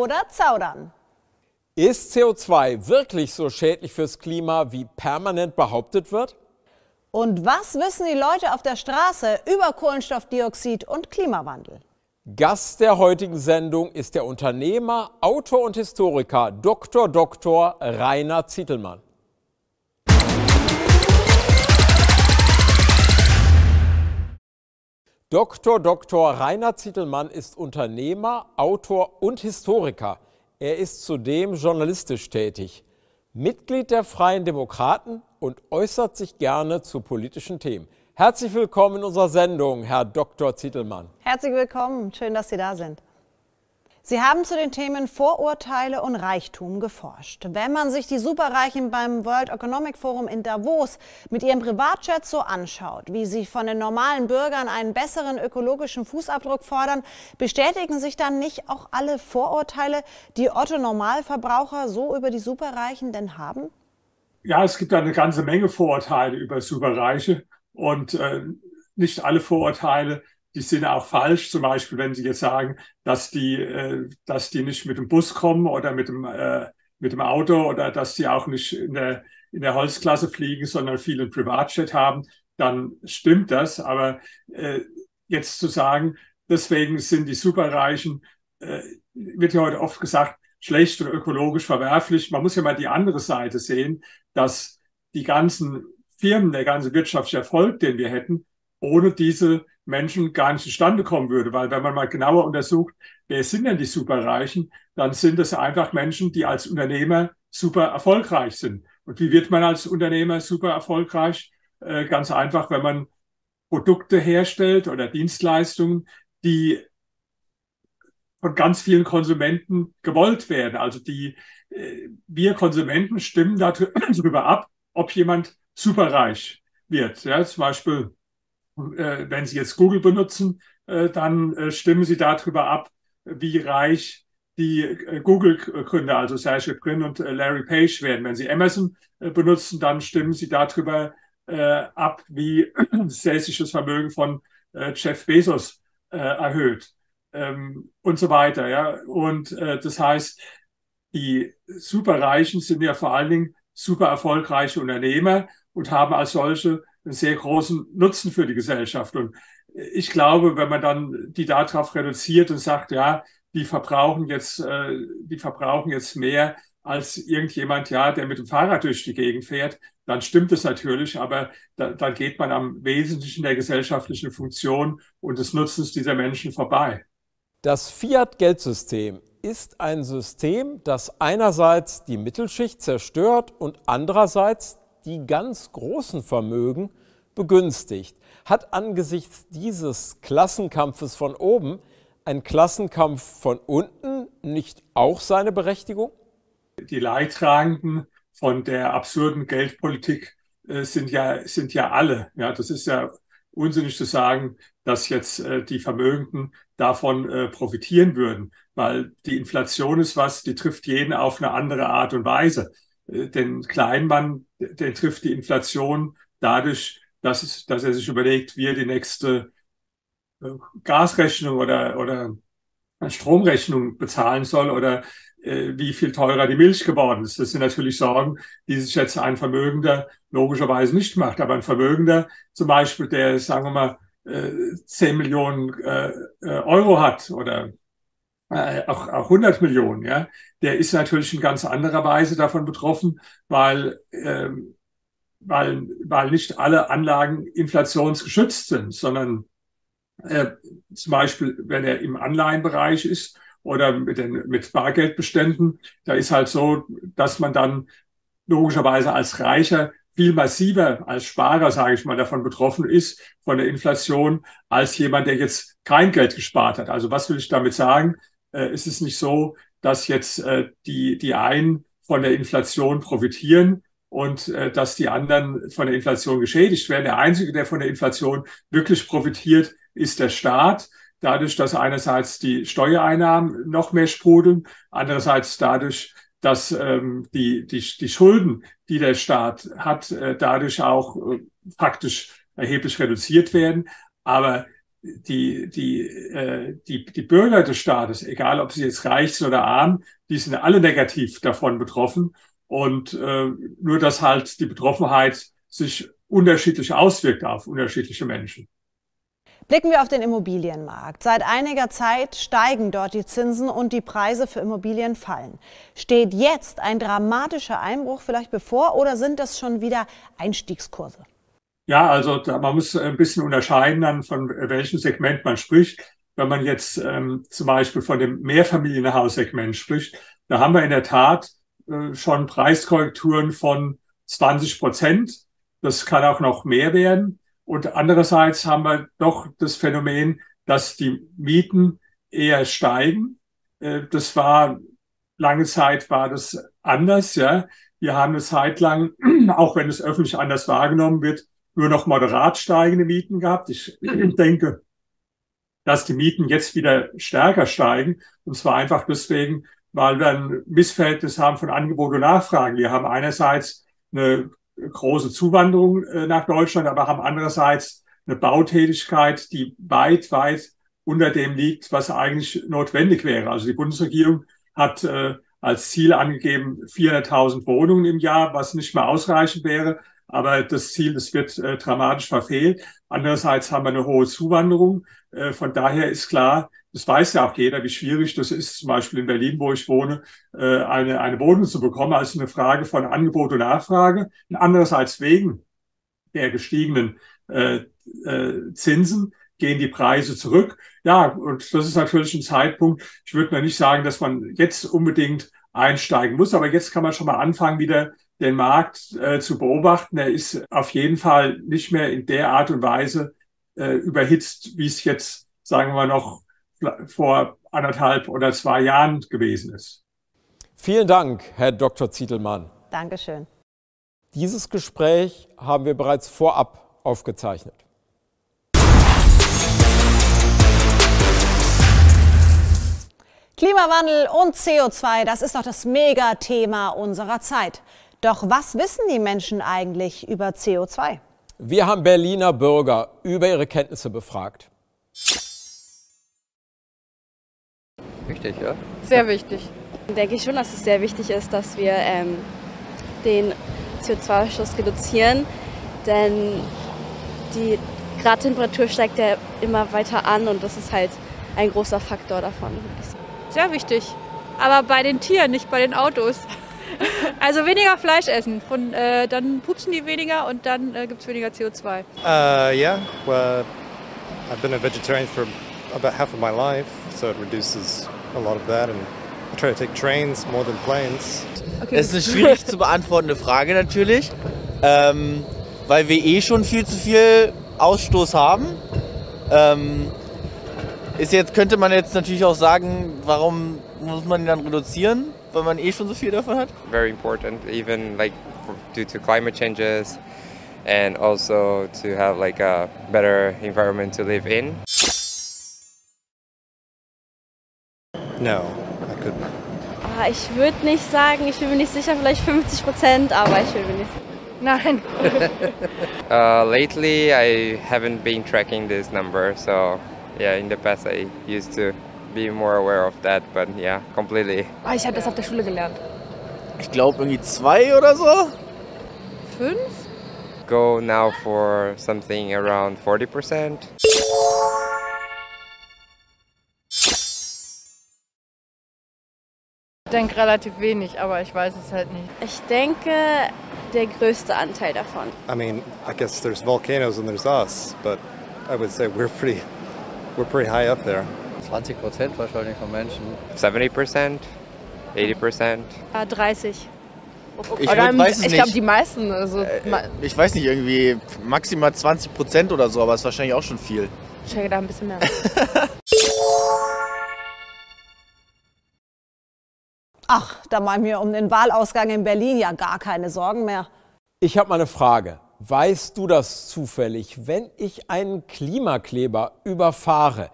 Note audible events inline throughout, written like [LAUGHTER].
oder zaudern. Ist CO2 wirklich so schädlich fürs Klima, wie permanent behauptet wird? Und was wissen die Leute auf der Straße über Kohlenstoffdioxid und Klimawandel? Gast der heutigen Sendung ist der Unternehmer, Autor und Historiker Dr. Dr. Rainer Zietelmann. Dr. Dr. Rainer Zietelmann ist Unternehmer, Autor und Historiker. Er ist zudem journalistisch tätig, Mitglied der Freien Demokraten und äußert sich gerne zu politischen Themen. Herzlich willkommen in unserer Sendung, Herr Dr. Zietelmann. Herzlich willkommen, schön, dass Sie da sind. Sie haben zu den Themen Vorurteile und Reichtum geforscht. Wenn man sich die Superreichen beim World Economic Forum in Davos mit ihrem Privatjet so anschaut, wie sie von den normalen Bürgern einen besseren ökologischen Fußabdruck fordern, bestätigen sich dann nicht auch alle Vorurteile, die Otto Normalverbraucher so über die Superreichen denn haben? Ja, es gibt eine ganze Menge Vorurteile über Superreiche und äh, nicht alle Vorurteile die sind auch falsch. Zum Beispiel, wenn Sie jetzt sagen, dass die, äh, dass die nicht mit dem Bus kommen oder mit dem, äh, mit dem Auto oder dass die auch nicht in der, in der Holzklasse fliegen, sondern viel Privatjet haben, dann stimmt das. Aber äh, jetzt zu sagen, deswegen sind die Superreichen, äh, wird ja heute oft gesagt, schlecht oder ökologisch verwerflich. Man muss ja mal die andere Seite sehen, dass die ganzen Firmen, der ganze wirtschaftliche Erfolg, den wir hätten, ohne diese Menschen gar nicht zustande kommen würde. Weil wenn man mal genauer untersucht, wer sind denn die Superreichen, dann sind es einfach Menschen, die als Unternehmer super erfolgreich sind. Und wie wird man als Unternehmer super erfolgreich? Äh, ganz einfach, wenn man Produkte herstellt oder Dienstleistungen, die von ganz vielen Konsumenten gewollt werden. Also die äh, wir Konsumenten stimmen darüber [CLEARS THROAT] ab, ob jemand superreich wird. Ja, zum Beispiel äh, wenn Sie jetzt Google benutzen, äh, dann äh, stimmen Sie darüber ab, wie reich die Google-Gründer, also Sergey Brin und Larry Page werden. Wenn Sie Amazon benutzen, dann stimmen Sie darüber ab, wie sich das Vermögen von Jeff Bezos erhöht ähm, und so weiter. Ja? Und das heißt, die Superreichen sind ja vor allen Dingen super erfolgreiche Unternehmer und haben als solche sehr großen Nutzen für die Gesellschaft. Und ich glaube, wenn man dann die darauf reduziert und sagt, ja, die verbrauchen jetzt, äh, die verbrauchen jetzt mehr als irgendjemand, ja, der mit dem Fahrrad durch die Gegend fährt, dann stimmt es natürlich, aber da, dann geht man am Wesentlichen der gesellschaftlichen Funktion und des Nutzens dieser Menschen vorbei. Das Fiat-Geldsystem ist ein System, das einerseits die Mittelschicht zerstört und andererseits die ganz großen Vermögen begünstigt. Hat angesichts dieses Klassenkampfes von oben ein Klassenkampf von unten nicht auch seine Berechtigung? Die Leidtragenden von der absurden Geldpolitik äh, sind, ja, sind ja alle. Ja, das ist ja unsinnig zu sagen, dass jetzt äh, die Vermögenden davon äh, profitieren würden, weil die Inflation ist was, die trifft jeden auf eine andere Art und Weise. Äh, den Kleinmann, der trifft die Inflation dadurch, dass, es, dass er sich überlegt, wie er die nächste äh, Gasrechnung oder, oder Stromrechnung bezahlen soll oder äh, wie viel teurer die Milch geworden ist. Das sind natürlich Sorgen, die sich jetzt ein Vermögender logischerweise nicht macht. Aber ein Vermögender zum Beispiel, der, sagen wir mal, äh, 10 Millionen äh, äh, Euro hat oder äh, auch, auch 100 Millionen, ja, der ist natürlich in ganz anderer Weise davon betroffen, weil, ähm, weil, weil nicht alle Anlagen inflationsgeschützt sind, sondern äh, zum Beispiel, wenn er im Anleihenbereich ist oder mit, den, mit Bargeldbeständen, da ist halt so, dass man dann logischerweise als Reicher viel massiver als Sparer, sage ich mal, davon betroffen ist, von der Inflation, als jemand, der jetzt kein Geld gespart hat. Also was will ich damit sagen? Äh, ist es nicht so, dass jetzt äh, die, die einen von der Inflation profitieren und äh, dass die anderen von der Inflation geschädigt werden. Der Einzige, der von der Inflation wirklich profitiert, ist der Staat. Dadurch, dass einerseits die Steuereinnahmen noch mehr sprudeln, andererseits dadurch, dass ähm, die, die, die Schulden, die der Staat hat, äh, dadurch auch äh, faktisch erheblich reduziert werden. Aber die, die, äh, die, die Bürger des Staates, egal ob sie jetzt reich sind oder arm, die sind alle negativ davon betroffen. Und äh, nur, dass halt die Betroffenheit sich unterschiedlich auswirkt auf unterschiedliche Menschen. Blicken wir auf den Immobilienmarkt. Seit einiger Zeit steigen dort die Zinsen und die Preise für Immobilien fallen. Steht jetzt ein dramatischer Einbruch vielleicht bevor oder sind das schon wieder Einstiegskurse? Ja, also da, man muss ein bisschen unterscheiden dann von welchem Segment man spricht. Wenn man jetzt ähm, zum Beispiel von dem Mehrfamilienhaussegment spricht, da haben wir in der Tat äh, schon Preiskorrekturen von 20 Prozent. Das kann auch noch mehr werden. Und andererseits haben wir doch das Phänomen, dass die Mieten eher steigen. Äh, das war lange Zeit war das anders, ja. Wir haben eine Zeit lang, [CLEARS THROAT] auch wenn es öffentlich anders wahrgenommen wird, nur noch moderat steigende Mieten gehabt. Ich [CLEARS THROAT] denke, dass die Mieten jetzt wieder stärker steigen. Und zwar einfach deswegen, weil wir ein Missverhältnis haben von Angebot und Nachfrage. Wir haben einerseits eine große Zuwanderung äh, nach Deutschland, aber haben andererseits eine Bautätigkeit, die weit, weit unter dem liegt, was eigentlich notwendig wäre. Also die Bundesregierung hat äh, als Ziel angegeben 400.000 Wohnungen im Jahr, was nicht mehr ausreichend wäre. Aber das Ziel, das wird äh, dramatisch verfehlt. Andererseits haben wir eine hohe Zuwanderung. Äh, von daher ist klar, das weiß ja auch jeder, wie schwierig das ist, zum Beispiel in Berlin, wo ich wohne, äh, eine, eine Wohnung zu bekommen. Also eine Frage von Angebot und Nachfrage. Und andererseits wegen der gestiegenen äh, äh, Zinsen gehen die Preise zurück. Ja, und das ist natürlich ein Zeitpunkt. Ich würde mir nicht sagen, dass man jetzt unbedingt einsteigen muss, aber jetzt kann man schon mal anfangen, wieder den Markt äh, zu beobachten. Er ist auf jeden Fall nicht mehr in der Art und Weise äh, überhitzt, wie es jetzt, sagen wir noch, vor anderthalb oder zwei Jahren gewesen ist. Vielen Dank, Herr Dr. Zietelmann. Dankeschön. Dieses Gespräch haben wir bereits vorab aufgezeichnet. Klimawandel und CO2, das ist doch das Megathema unserer Zeit. Doch was wissen die Menschen eigentlich über CO2? Wir haben Berliner Bürger über ihre Kenntnisse befragt. Wichtig, ja? Sehr wichtig. Denke ich schon, dass es sehr wichtig ist, dass wir ähm, den CO2-Ausstoß reduzieren, denn die Gradtemperatur steigt ja immer weiter an und das ist halt ein großer Faktor davon. Sehr wichtig. Aber bei den Tieren, nicht bei den Autos. [LAUGHS] Also weniger Fleisch essen, von, äh, dann pupsen die weniger und dann äh, gibt es weniger CO2. Uh, yeah, well, I've been a vegetarian for about half of my life, so it reduces a lot of that. And I try to take trains more than planes. Okay. Das ist eine schwierig zu beantwortende Frage natürlich, ähm, weil wir eh schon viel zu viel Ausstoß haben. Ähm, ist jetzt könnte man jetzt natürlich auch sagen, warum muss man ihn dann reduzieren, weil man eh schon so viel davon hat? Very important, even like for, due to climate changes and also to have like a better environment to live in. No, I couldn't. Ah, ich würde nicht sagen, ich bin mir nicht sicher, vielleicht 50 Prozent, aber ich will mir nicht Nein. [LAUGHS] uh, lately, I haven't been tracking this number, so yeah, in the past I used to be more aware of that, but yeah, completely. Oh, ich habe das auf der Schule gelernt. Ich glaube irgendwie zwei oder so. Fünf? Go now for something around 40%. Ich denke relativ wenig, aber ich weiß es halt nicht. Ich denke, der größte Anteil davon. I mean, I guess there's volcanoes and there's us, but I would say we're pretty, we're pretty high up there. 20 Prozent wahrscheinlich von Menschen. 70%, 80%. Ja, 30. Ich Oder weiß ich nicht. glaube, die meisten. Also, äh, ich weiß nicht, irgendwie maximal 20 Prozent oder so, aber ist wahrscheinlich auch schon viel. ich denke da ein bisschen mehr. [LAUGHS] Ach, da machen wir um den Wahlausgang in Berlin ja gar keine Sorgen mehr. Ich habe mal eine Frage. Weißt du das zufällig? Wenn ich einen Klimakleber überfahre,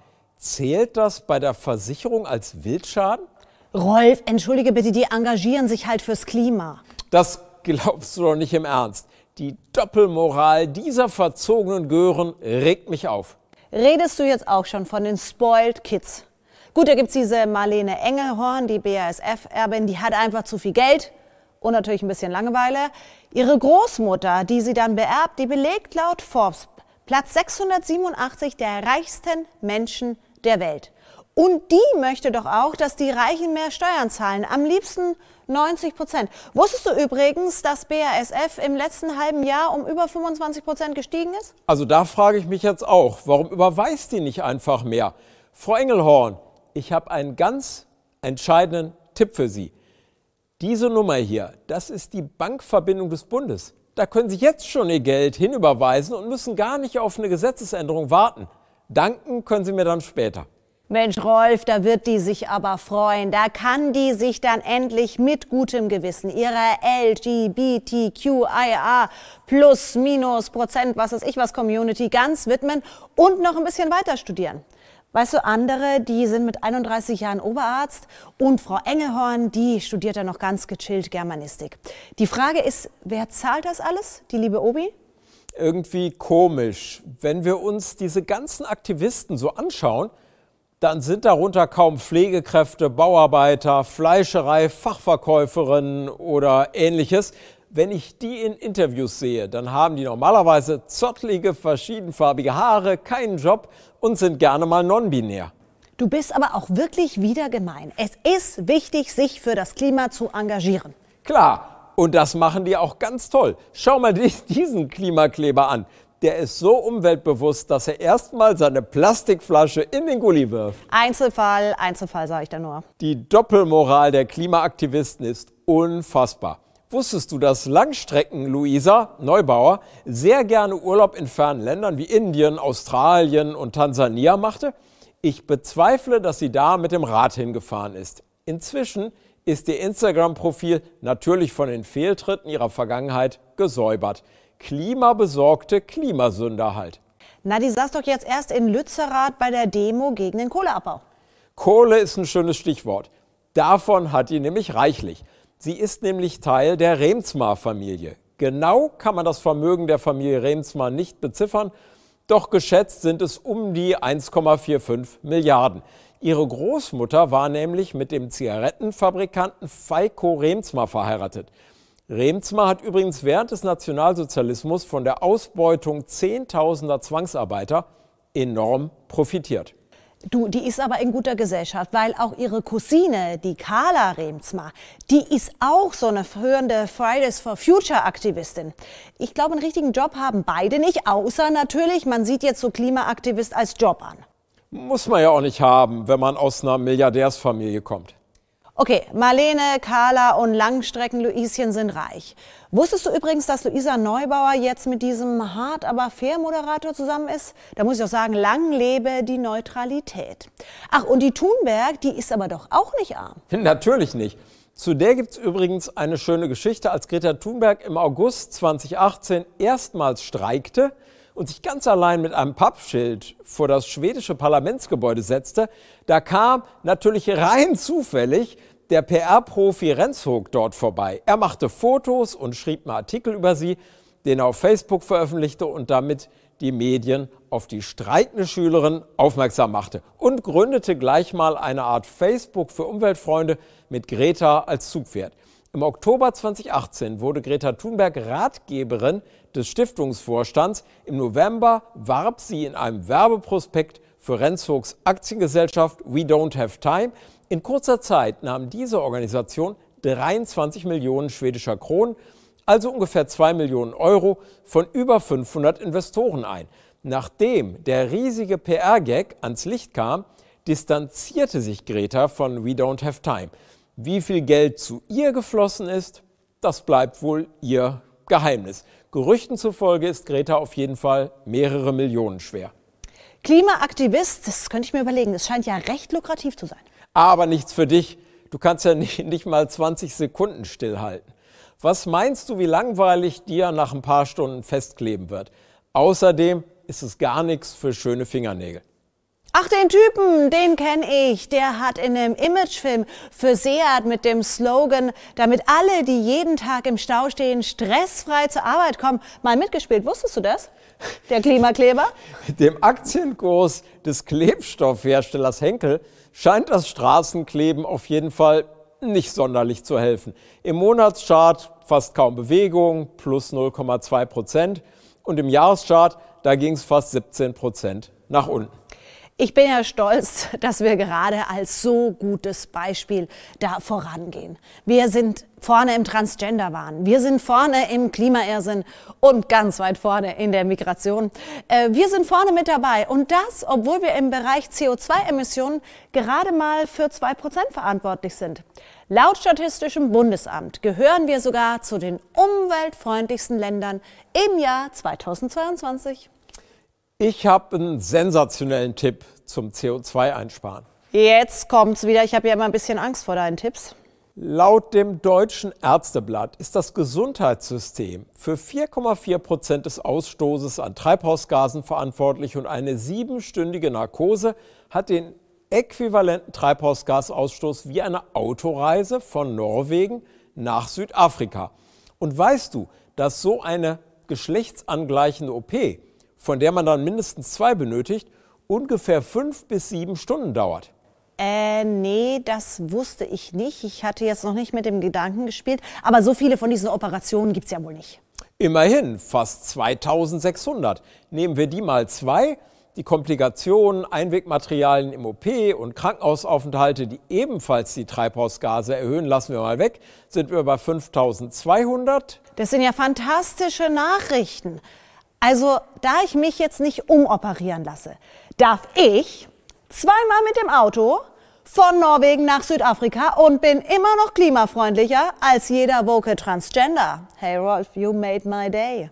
zählt das bei der Versicherung als Wildschaden? Rolf, entschuldige bitte, die engagieren sich halt fürs Klima. Das glaubst du doch nicht im Ernst. Die Doppelmoral dieser verzogenen Gören regt mich auf. redest du jetzt auch schon von den Spoiled Kids. Gut, da gibt es diese Marlene Engelhorn, die BASF-Erbin, die hat einfach zu viel Geld und natürlich ein bisschen Langeweile. Ihre Großmutter, die sie dann beerbt, die belegt laut Forbes Platz 687 der reichsten Menschen der Welt. Und die möchte doch auch, dass die Reichen mehr Steuern zahlen. Am liebsten 90 Prozent. Wusstest du übrigens, dass BASF im letzten halben Jahr um über 25 Prozent gestiegen ist? Also da frage ich mich jetzt auch, warum überweist die nicht einfach mehr? Frau Engelhorn, ich habe einen ganz entscheidenden Tipp für Sie. Diese Nummer hier, das ist die Bankverbindung des Bundes. Da können Sie jetzt schon Ihr Geld hinüberweisen und müssen gar nicht auf eine Gesetzesänderung warten. Danken können Sie mir dann später. Mensch, Rolf, da wird die sich aber freuen. Da kann die sich dann endlich mit gutem Gewissen ihrer LGBTQIA plus minus Prozent, was weiß ich was, Community ganz widmen und noch ein bisschen weiter studieren. Weißt du, andere, die sind mit 31 Jahren Oberarzt und Frau Engelhorn, die studiert ja noch ganz gechillt Germanistik. Die Frage ist, wer zahlt das alles? Die liebe Obi? Irgendwie komisch. Wenn wir uns diese ganzen Aktivisten so anschauen, dann sind darunter kaum Pflegekräfte, Bauarbeiter, Fleischerei, Fachverkäuferinnen oder ähnliches. Wenn ich die in Interviews sehe, dann haben die normalerweise zottlige, verschiedenfarbige Haare, keinen Job und sind gerne mal non-binär. Du bist aber auch wirklich wieder gemein. Es ist wichtig, sich für das Klima zu engagieren. Klar, und das machen die auch ganz toll. Schau mal [LAUGHS] diesen Klimakleber an der ist so umweltbewusst, dass er erstmal seine Plastikflasche in den Gully wirft. Einzelfall, Einzelfall, sage ich da nur. Die Doppelmoral der Klimaaktivisten ist unfassbar. Wusstest du, dass Langstrecken-Luisa Neubauer sehr gerne Urlaub in fernen Ländern wie Indien, Australien und Tansania machte? Ich bezweifle, dass sie da mit dem Rad hingefahren ist. Inzwischen ist ihr Instagram-Profil natürlich von den Fehltritten ihrer Vergangenheit gesäubert klimabesorgte Klimasünder halt. Na, die saß doch jetzt erst in Lützerath bei der Demo gegen den Kohleabbau. Kohle ist ein schönes Stichwort. Davon hat die nämlich reichlich. Sie ist nämlich Teil der Remsmar-Familie. Genau kann man das Vermögen der Familie Remsmar nicht beziffern, doch geschätzt sind es um die 1,45 Milliarden. Ihre Großmutter war nämlich mit dem Zigarettenfabrikanten Feiko Remsmar verheiratet. Remzma hat übrigens während des Nationalsozialismus von der Ausbeutung Zehntausender Zwangsarbeiter enorm profitiert. Du, die ist aber in guter Gesellschaft, weil auch ihre Cousine, die Carla Remzma, die ist auch so eine führende Fridays for Future Aktivistin. Ich glaube, einen richtigen Job haben beide nicht, außer natürlich, man sieht jetzt so Klimaaktivist als Job an. Muss man ja auch nicht haben, wenn man aus einer Milliardärsfamilie kommt. Okay, Marlene, Carla und Langstrecken-Luischen sind reich. Wusstest du übrigens, dass Luisa Neubauer jetzt mit diesem hart aber fair Moderator zusammen ist? Da muss ich auch sagen, lang lebe die Neutralität. Ach, und die Thunberg, die ist aber doch auch nicht arm. [LAUGHS] Natürlich nicht. Zu der gibt es übrigens eine schöne Geschichte. Als Greta Thunberg im August 2018 erstmals streikte und sich ganz allein mit einem Pappschild vor das schwedische Parlamentsgebäude setzte, da kam natürlich rein zufällig der PR-Profi Renzog dort vorbei. Er machte Fotos und schrieb einen Artikel über sie, den er auf Facebook veröffentlichte und damit die Medien auf die streikende Schülerin aufmerksam machte und gründete gleich mal eine Art Facebook für Umweltfreunde mit Greta als Zugpferd. Im Oktober 2018 wurde Greta Thunberg Ratgeberin des Stiftungsvorstands. Im November warb sie in einem Werbeprospekt für Renzogs Aktiengesellschaft We Don't Have Time. In kurzer Zeit nahm diese Organisation 23 Millionen schwedischer Kronen, also ungefähr 2 Millionen Euro, von über 500 Investoren ein. Nachdem der riesige PR-Gag ans Licht kam, distanzierte sich Greta von We Don't Have Time. Wie viel Geld zu ihr geflossen ist, das bleibt wohl ihr Geheimnis. Gerüchten zufolge ist Greta auf jeden Fall mehrere Millionen schwer. Klimaaktivist, das könnte ich mir überlegen, das scheint ja recht lukrativ zu sein. Aber nichts für dich. Du kannst ja [LAUGHS] nicht, nicht mal 20 Sekunden stillhalten. Was meinst du, wie langweilig dir nach ein paar Stunden festkleben wird? Außerdem ist es gar nichts für schöne Fingernägel. Ach, den Typen, den kenne ich. Der hat in einem Imagefilm für Seat mit dem Slogan, damit alle, die jeden Tag im Stau stehen, stressfrei zur Arbeit kommen, mal mitgespielt. Wusstest du das? Der Klimakleber? Dem Aktienkurs des Klebstoffherstellers Henkel scheint das Straßenkleben auf jeden Fall nicht sonderlich zu helfen. Im Monatschart fast kaum Bewegung, plus 0,2 Prozent. Und im Jahreschart, da ging es fast 17 Prozent nach unten. Ich bin ja stolz, [LAUGHS] dass wir gerade als so gutes Beispiel da vorangehen. Wir sind vorne im Transgender-Wahn, wir sind vorne im Klimairrsinn und ganz weit vorne in der Migration. Äh, wir sind vorne mit dabei und das, obwohl wir im Bereich CO2-Emissionen gerade mal für zwei Prozent verantwortlich sind. Laut Statistischem Bundesamt gehören wir sogar zu den umweltfreundlichsten Ländern im Jahr 2022. Ich habe einen sensationellen Tipp zum CO2-Einsparen. Jetzt kommt's wieder. Ich habe ja immer ein bisschen Angst vor deinen Tipps. Laut dem Deutschen Ärzteblatt ist das Gesundheitssystem für 4,4 Prozent des Ausstoßes an Treibhausgasen verantwortlich und eine siebenstündige Narkose hat den äquivalenten Treibhausgasausstoß wie eine Autoreise von Norwegen nach Südafrika. Und weißt du, dass so eine geschlechtsangleichende OP von der man dann mindestens zwei benötigt, ungefähr fünf bis sieben Stunden dauert. Äh, nee, das wusste ich nicht. Ich hatte jetzt noch nicht mit dem Gedanken gespielt. Aber so viele von diesen Operationen gibt es ja wohl nicht. Immerhin, fast 2600. Nehmen wir die mal zwei. Die Komplikationen, Einwegmaterialien im OP und Krankenhausaufenthalte, die ebenfalls die Treibhausgase erhöhen, lassen wir mal weg, sind wir bei 5200. Das sind ja fantastische Nachrichten. Also, da ich mich jetzt nicht umoperieren lasse, darf ich zweimal mit dem Auto von Norwegen nach Südafrika und bin immer noch klimafreundlicher als jeder woke Transgender. Hey Rolf, you made my day.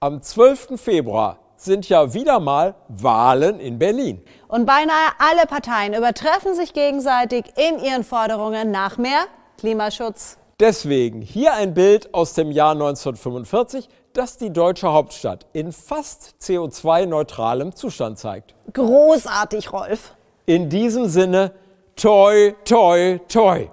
Am 12. Februar sind ja wieder mal Wahlen in Berlin. Und beinahe alle Parteien übertreffen sich gegenseitig in ihren Forderungen nach mehr Klimaschutz. Deswegen hier ein Bild aus dem Jahr 1945, das die deutsche Hauptstadt in fast CO2-neutralem Zustand zeigt. Großartig, Rolf. In diesem Sinne, toi, toi, toi.